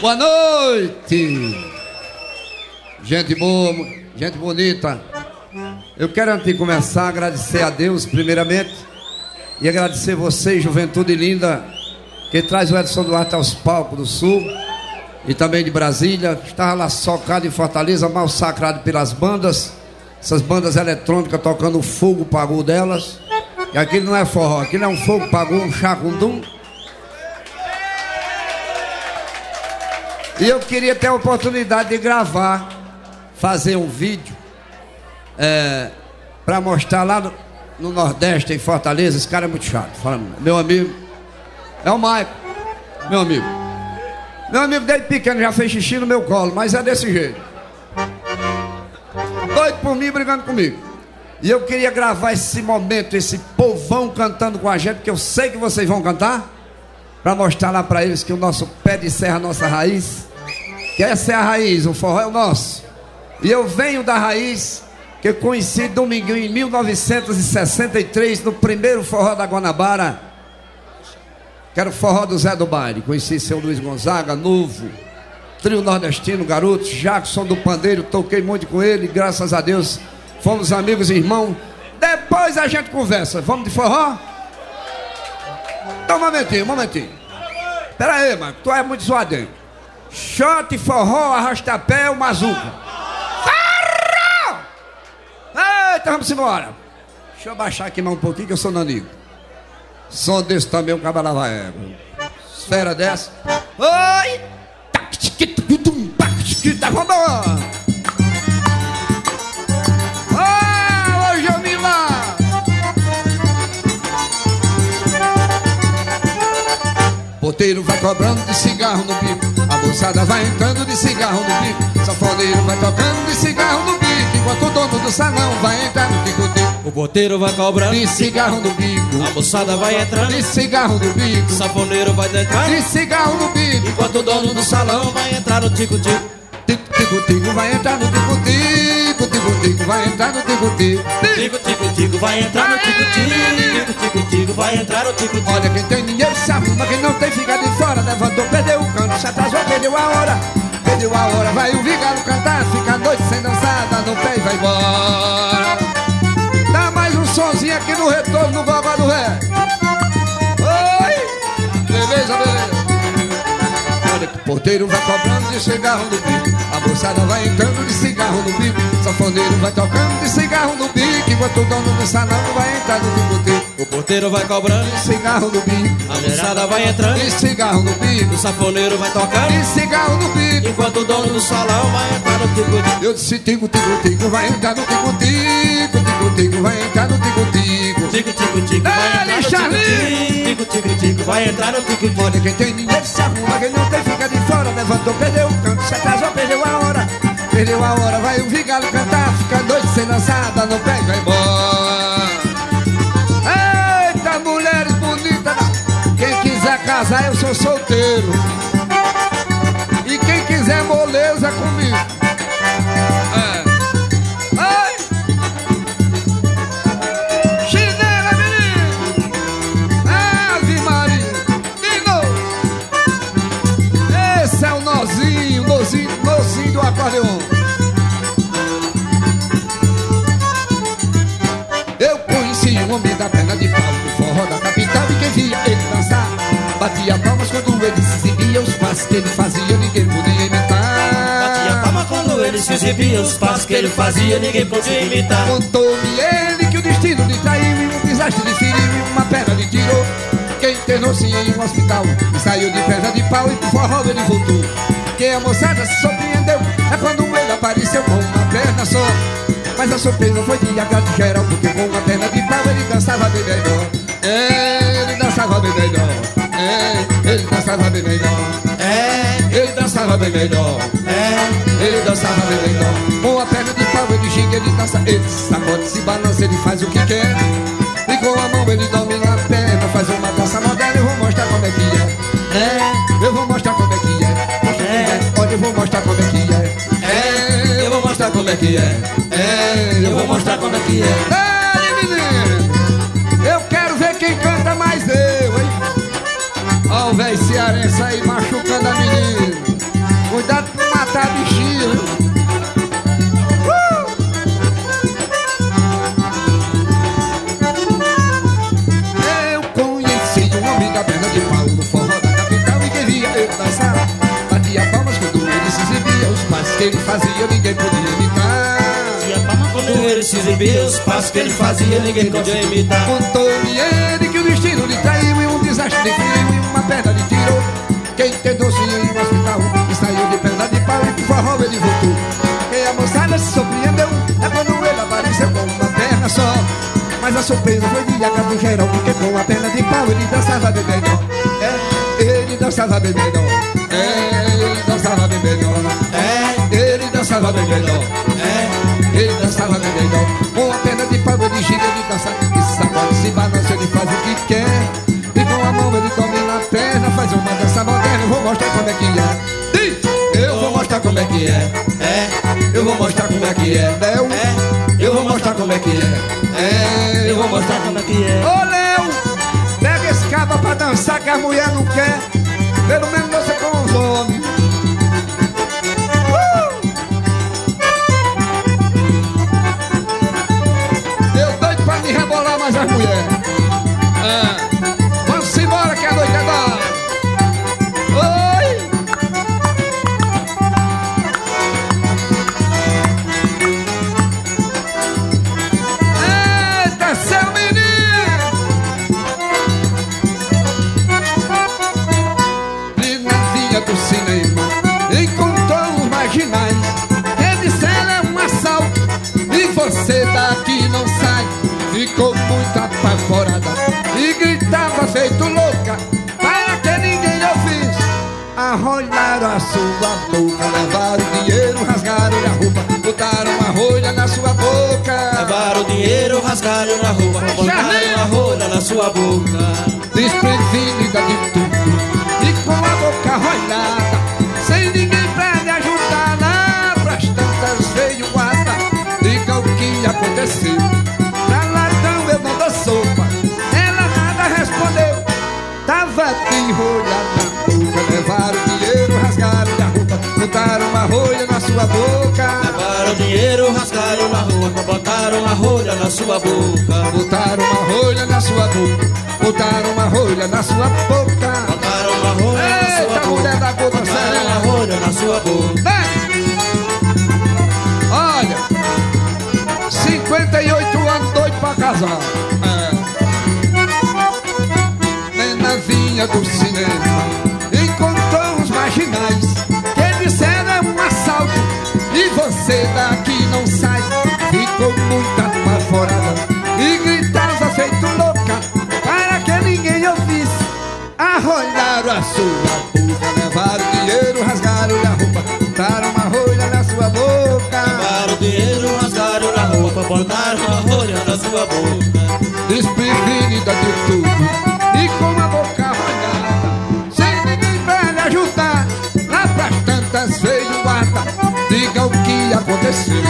Boa noite! Gente boa, gente bonita. Eu quero, antes de começar, agradecer a Deus, primeiramente, e agradecer você, juventude linda, que traz o Edson Duarte aos palcos do Sul e também de Brasília. Estava lá socado em Fortaleza, mal sacrado pelas bandas, essas bandas eletrônicas tocando o fogo pagou delas. E aquilo não é forró, aquilo é um fogo pagou, um chacundum. E eu queria ter a oportunidade de gravar, fazer um vídeo é, para mostrar lá no, no, Nordeste, em Fortaleza. Esse cara é muito chato. Meu amigo, é o Maico, meu amigo. Meu amigo desde pequeno já fez xixi no meu colo, mas é desse jeito. Doido por mim brigando comigo. E eu queria gravar esse momento, esse povão cantando com a gente, porque eu sei que vocês vão cantar, para mostrar lá para eles que o nosso pé de serra, nossa raiz, que essa é a raiz, o forró é o nosso. E eu venho da raiz que conheci domingo em 1963, no primeiro forró da Guanabara, que era o forró do Zé do Baile. Conheci seu Luiz Gonzaga, novo, trio nordestino, garotos, Jackson do Pandeiro, toquei muito com ele, graças a Deus fomos amigos e irmãos. Depois a gente conversa. Vamos de forró? Então, um momentinho, um momentinho. Pera aí, mano, tu é muito zoadinho. Shot, forró, arrastapé, o mazuca. Farró! Eita, vamos embora. Deixa eu baixar aqui mais um pouquinho que eu sou nanigo. Som desse também, um cabalava égua. Esfera dessa. Oi! Vamos embora! Porteiro vai cobrando de cigarro no bico A moçada vai entrando de cigarro no bico. Safoneiro vai tocando de cigarro no bico Enquanto o dono do salão vai entrar no tico-tico O porteiro vai cobrando de cigarro no bico. A moçada vai entrando de cigarro no bico. Safoneiro vai entrar de cigarro no bico. Enquanto o dono do salão vai entrar no tico-tico. Tico-tico vai entrar no tico-tico Tico-tico vai entrar no tico-tico. Tico-tico vai entrar no tico-tico. Tico-tico vai entrar no tico-tico. Olha quem tem dinheiro se arruma Quem não tem fica de fora. Levantou, perdeu o canto Se atrasou, perdeu a hora. Perdeu a hora Vai o vigalo cantar Fica a noite sem dançada No pé e vai embora. Dá mais um sonzinho aqui no retorno No gogó do ré. Oi! Beleza, beleza o porteiro vai cobrando de cigarro no bico. A moçada vai entrando de cigarro no bico. Safoneiro vai tocando de cigarro no bico. Enquanto o dono do salão vai entrar no bico O porteiro vai cobrando de cigarro no bico. A moçada vai entrando de cigarro no bico. O safoneiro vai tocando de cigarro no bico. Enquanto o dono do salão vai entrar no tico-tico Eu disse tico, tico, tico Vai entrar no tico-tico Tico, tico, vai entrar no tico-tico Tico-tico-tico vai Ele, entrar no tico-tico Tico-tico-tico vai entrar no tico-tico Olha quem tem dinheiro se arruma Quem não tem fica de fora Levantou, perdeu o canto Se atrasou, perdeu a hora Perdeu a hora Vai o vigalo cantar Fica noite sem dançada Não pega, vai embora. Eita, mulheres bonitas Quem quiser casar eu sou solteiro exibia, os passos que ele fazia ninguém podia imitar. Batia palma quando ele se exibia Os passos que ele fazia ninguém podia imitar Contou-me ele que o destino lhe traiu e um desastre lhe feriu e uma perna lhe tirou. Que internou-se em um hospital e saiu de perna de pau e pro forró ele voltou. Que a moçada se surpreendeu é quando ele apareceu com uma perna só. Mas a surpresa foi de agrado geral, porque com uma perna de pau ele dançava bem melhor. É, ele dançava bem melhor. É, ele dançava bem melhor. É, Ele dançava bem melhor. é. Ele dançava bem melhor. Com a perna de pau ele ginga, ele dança. Ele sacode, se balança, ele faz o que quer. E com a mão ele domina a perna. Faz uma dança moderna, eu vou mostrar como é que é. É, Eu vou mostrar como é que é. Mostra que é. Olha, eu vou mostrar como é que é. É, eu vou mostrar como é que é. É, eu vou mostrar como é que é. Ei, Uh! Eu conheci um homem da perna de pau no forró da capital e queria eu dançar. Batia palmas quando ele se exibia, os passos que ele fazia ninguém podia imitar. Batia palmas quando ele se exibia, os passos que ele fazia ninguém podia imitar. Contou-me ele que o destino lhe traiu e um desastre frio e uma perna lhe tirou. Quem tentou se forró ele voltou. E a moçada se surpreendeu, é quando ele apareceu com uma perna só. Mas a surpresa foi de agrado geral, porque com a perna de pau ele dançava bem melhor. É, ele dançava bem melhor. É, ele dançava bem melhor. É, ele dançava bem melhor. É, ele dançava bem melhor. Com a perna de pau ele gira, que é. É, eu vou mostrar como é que é. Léo, é, eu vou mostrar como é que é. É, eu vou mostrar como é que é. Ô Léo, pega esse cabo pra dançar que a mulher não quer. Pelo menos dança com os homens. Você daqui não sai. Ficou muito apavorada e gritava feito louca para que ninguém ouvisse. Arrolharam a sua boca, levaram o dinheiro, rasgaram a roupa, botaram uma rolha na sua boca. Levaram o dinheiro, rasgaram na roupa, botaram uma rolha na sua boca. Sua boca. Levaram o dinheiro, rasgaram na roupa, botaram uma rolha na sua boca. Botaram uma rolha na sua boca, botaram uma rolha na sua boca. Botaram uma rolha na sua Eita, boca. mulher da boca Botaram uma rolha na sua boca. Vem! Olha, 58 anos doido pra casar. É. Do cinema, você daqui não sai. Ficou muito apavorada e gritava feito louca para que ninguém ouvisse. Arrolharam a sua boca, levaram o dinheiro, rasgaram a roupa, botaram uma rolha na sua boca. Levaram o dinheiro, rasgaram na roupa, botaram uma rolha na sua boca. desprevenida de tudo aconteceu.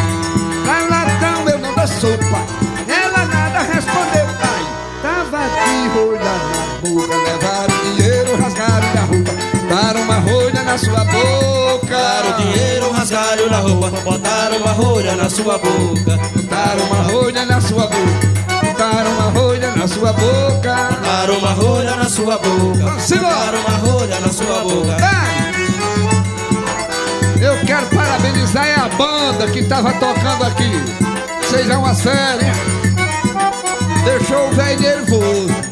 Pra ladrão eu não dou sopa, ela nada respondeu. Ai, tava de rolha na boca, levaram o dinheiro, rasgaram a roupa, daram uma rolha na sua boca. Botaram o dinheiro, rasgaram na roupa, botaram uma rolha na sua boca. Botaram uma rolha na sua boca, botaram uma rolha na sua boca. Botaram uma rolha na sua boca. Simbora. Botaram uma rolha na sua boca. Eu quero parabenizar é a banda que tava tocando aqui. Vocês é uma série. Deixou o velho nervoso.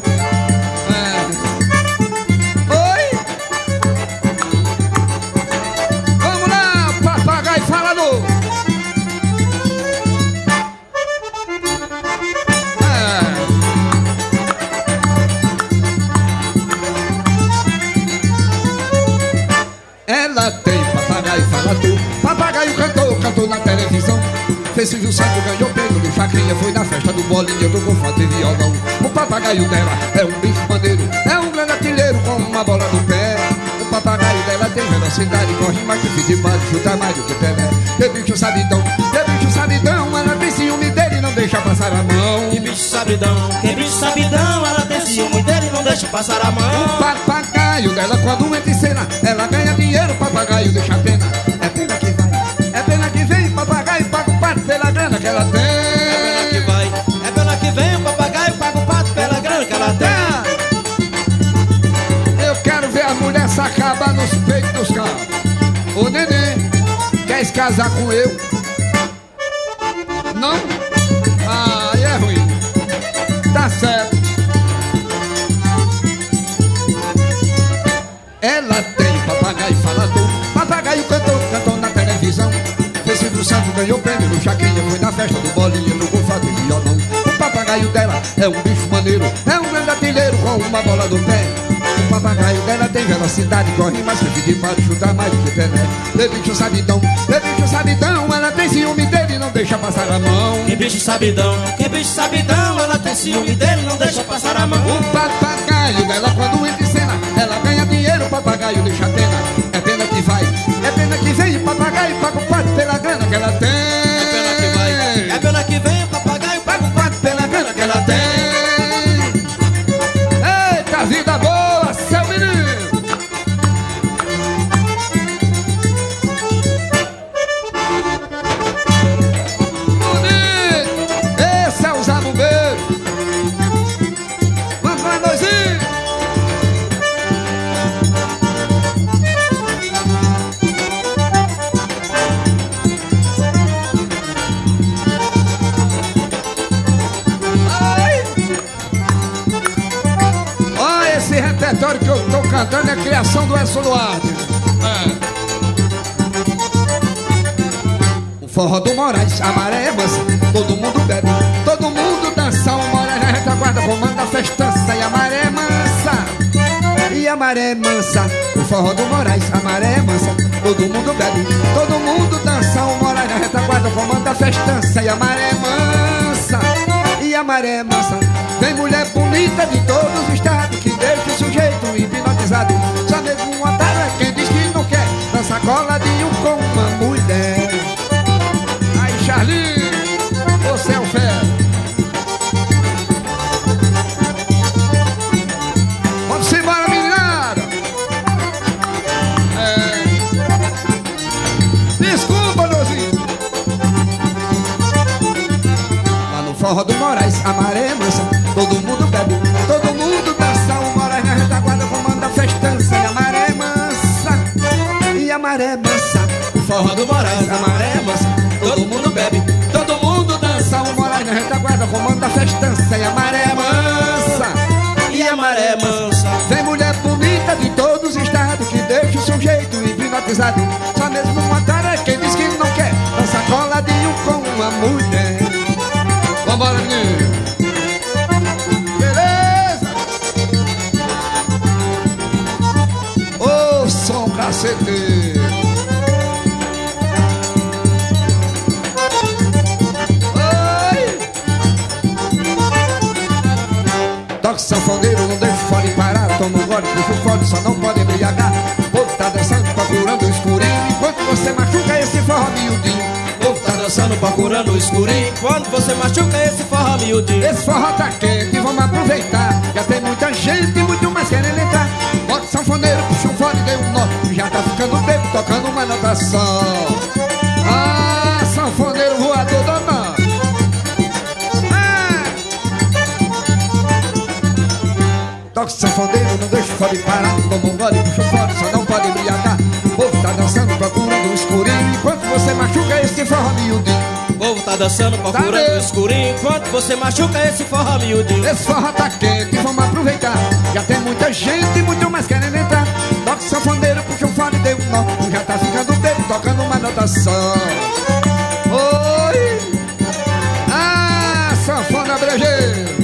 Fez Silvio Santos, ganhou prêmio do Chacrinha Foi na festa do bolinha, tocou fato e violão. O papagaio dela é um bicho maneiro É um grande artilheiro com uma bola no pé. O papagaio dela tem velocidade Corre mais que futebol, chuta mais do que Pelé. Que bicho sabidão, que bicho sabidão Ela tem ciúme dele, não deixa passar a mão. Que bicho sabidão, que bicho sabidão, ela tem ciúme dele, não deixa passar a O mão. papagaio dela quando entra em cena Ela ganha casar com eu? Não? Ah, aí é ruim. Tá certo. Ela tem papagaio falador, papagaio cantor, cantou na televisão. Fez Silvio Santos ganhou prêmio no Chacrinha, foi na festa do bolinha, no golfado de violão. O papagaio dela é um bicho maneiro, é um grande artilheiro com uma bola no pé. O papagaio dela tem velocidade, corre mais que de pode chutar mais do que Pelé. De bicho sabidão, de bicho sabidão, ela tem ciúme dele e não deixa passar a mão. Que bicho sabidão, que bicho sabidão, ela tem ciúme dele, não deixa passar a mão. O papagaio dela quando entra em cena, ela ganha dinheiro, o papagaio deixa pena cantando é criação do Edson Duarte. É. O forró do Moraes, a maré é mansa, todo mundo bebe, todo mundo dança. O Moraes na retaguarda comanda a festança e a maré é mansa. E a maré é mansa, o forró do Moraes, a maré é mansa, todo mundo bebe, todo mundo dança. O Moraes na retaguarda comanda a festança e a maré é mansa. E a maré é mansa, vem mulher bonita de todos os estados que deixa o sujeito hipnotizado. Só mesmo um otário é quem diz que não quer dançar coladinho com uma mulher. Forró do Moraes, a maré é mansa, todo mundo bebe, todo mundo dança. O Moraes na retaguarda comanda a festança e a maré é mansa. E a maré é mansa, o forró do Moraes, a maré é mansa, todo mundo bebe, todo mundo dança. O Moraes na retaguarda comanda a festança e a maré é mansa. E a maré mansa, Vem mulher bonita de todos os estados que deixa o sujeito hipnotizado. Só mesmo uma é quem diz que não quer dançar coladinho com uma mulher. Vambora, menino. Beleza? Ô, som cacete. Procurando o escurinho. Quando você machuca esse forró miudinho. Esse forró tá quente, vamos aproveitar Já tem muita gente, muito mais querendo entrar Bota sanfoneiro, puxa o fole, dê um nó Já tá ficando bebo, tocando uma nota só dançando, procurando Tá o escurinho. Enquanto você machuca esse forró miudinho. Esse forró tá quente, vamos aproveitar. Já tem muita gente, muito mais querendo entrar. Toque sanfoneiro, puxa o fone, dê um nó. Já tá ficando bebo, tocando uma nota só. Oi! Ah, sanfona brejeiro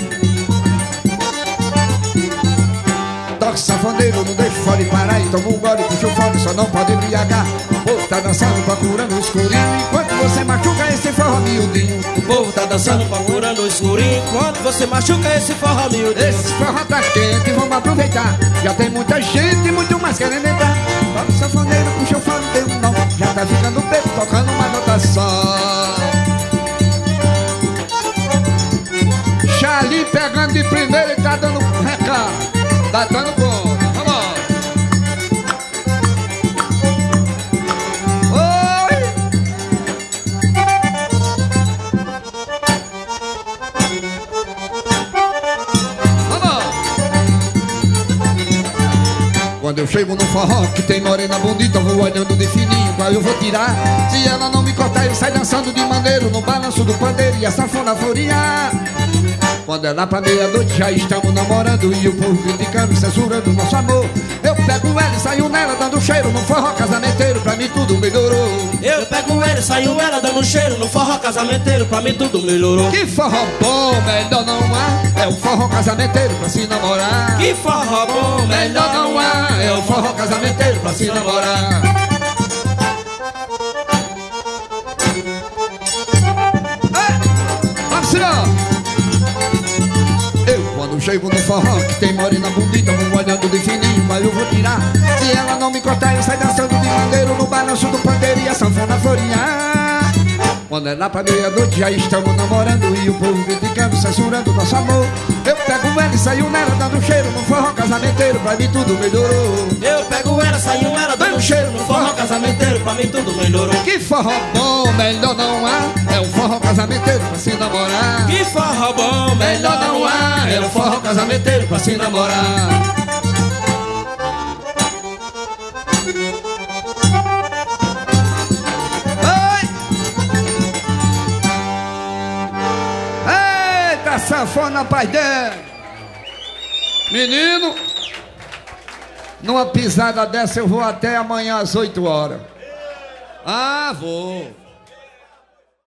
Toque sanfoneiro, não deixa o fone parar E toma um gole, puxa o fone, só não pode embriagar. O tá dançando, procurando o escurinho. Enquanto você machuca esse forró miudinho. O povo tá dançando, procurando o escurinho. Enquanto você machuca esse forró miudinho. Esse forró tá quente, vamos aproveitar. Já tem muita gente, muito mais querendo entrar. Toca o sanfoneiro, puxa o fone, deu um nó Já tá ficando bebo, tocando uma nota só. Charlie pegando de primeira e tá dando chego no forró que tem morena bonita, vou olhando de fininho, qual eu vou tirar? Se ela não me cortar, eu saio dançando de maneiro no balanço do pandeiro e a sanfona florear. Quando é lá pra meia-noite já estamos namorando E o povo criticando, censurando nosso amor. Eu pego ela e saio nela dando cheiro No forró casamenteiro, pra mim tudo melhorou. Eu pego ela e saio ela dando cheiro No forró casamenteiro, pra mim tudo melhorou. Que forró bom, melhor não há. É o forró casamenteiro pra se namorar. Que forró bom, melhor não há. É o forró casamenteiro pra se namorar chego no forró que tem morena bonita Vou olhando de fininho, mas eu vou tirar. Se ela não me cortar, eu saio dançando de maneiro No balanço do pandeiro e a sanfona florear Quando é lá pra meia-noite já estamos namorando E o povo criticando, censurando nosso amor. Eu pego ela e saio nela dando cheiro No forró casamenteiro, pra mim tudo melhorou. Eu pego ela, saio ela dando cheiro No forró casamenteiro, pra mim tudo melhorou. Que forró bom, melhor não há. É um forró casamenteiro pra se namorar. Que forró bom, Melhor não há, é o forró casamenteiro pra se namorar. Sanfona, pai dele! Menino, numa pisada dessa eu vou até amanhã às 8 horas. Ah, vou.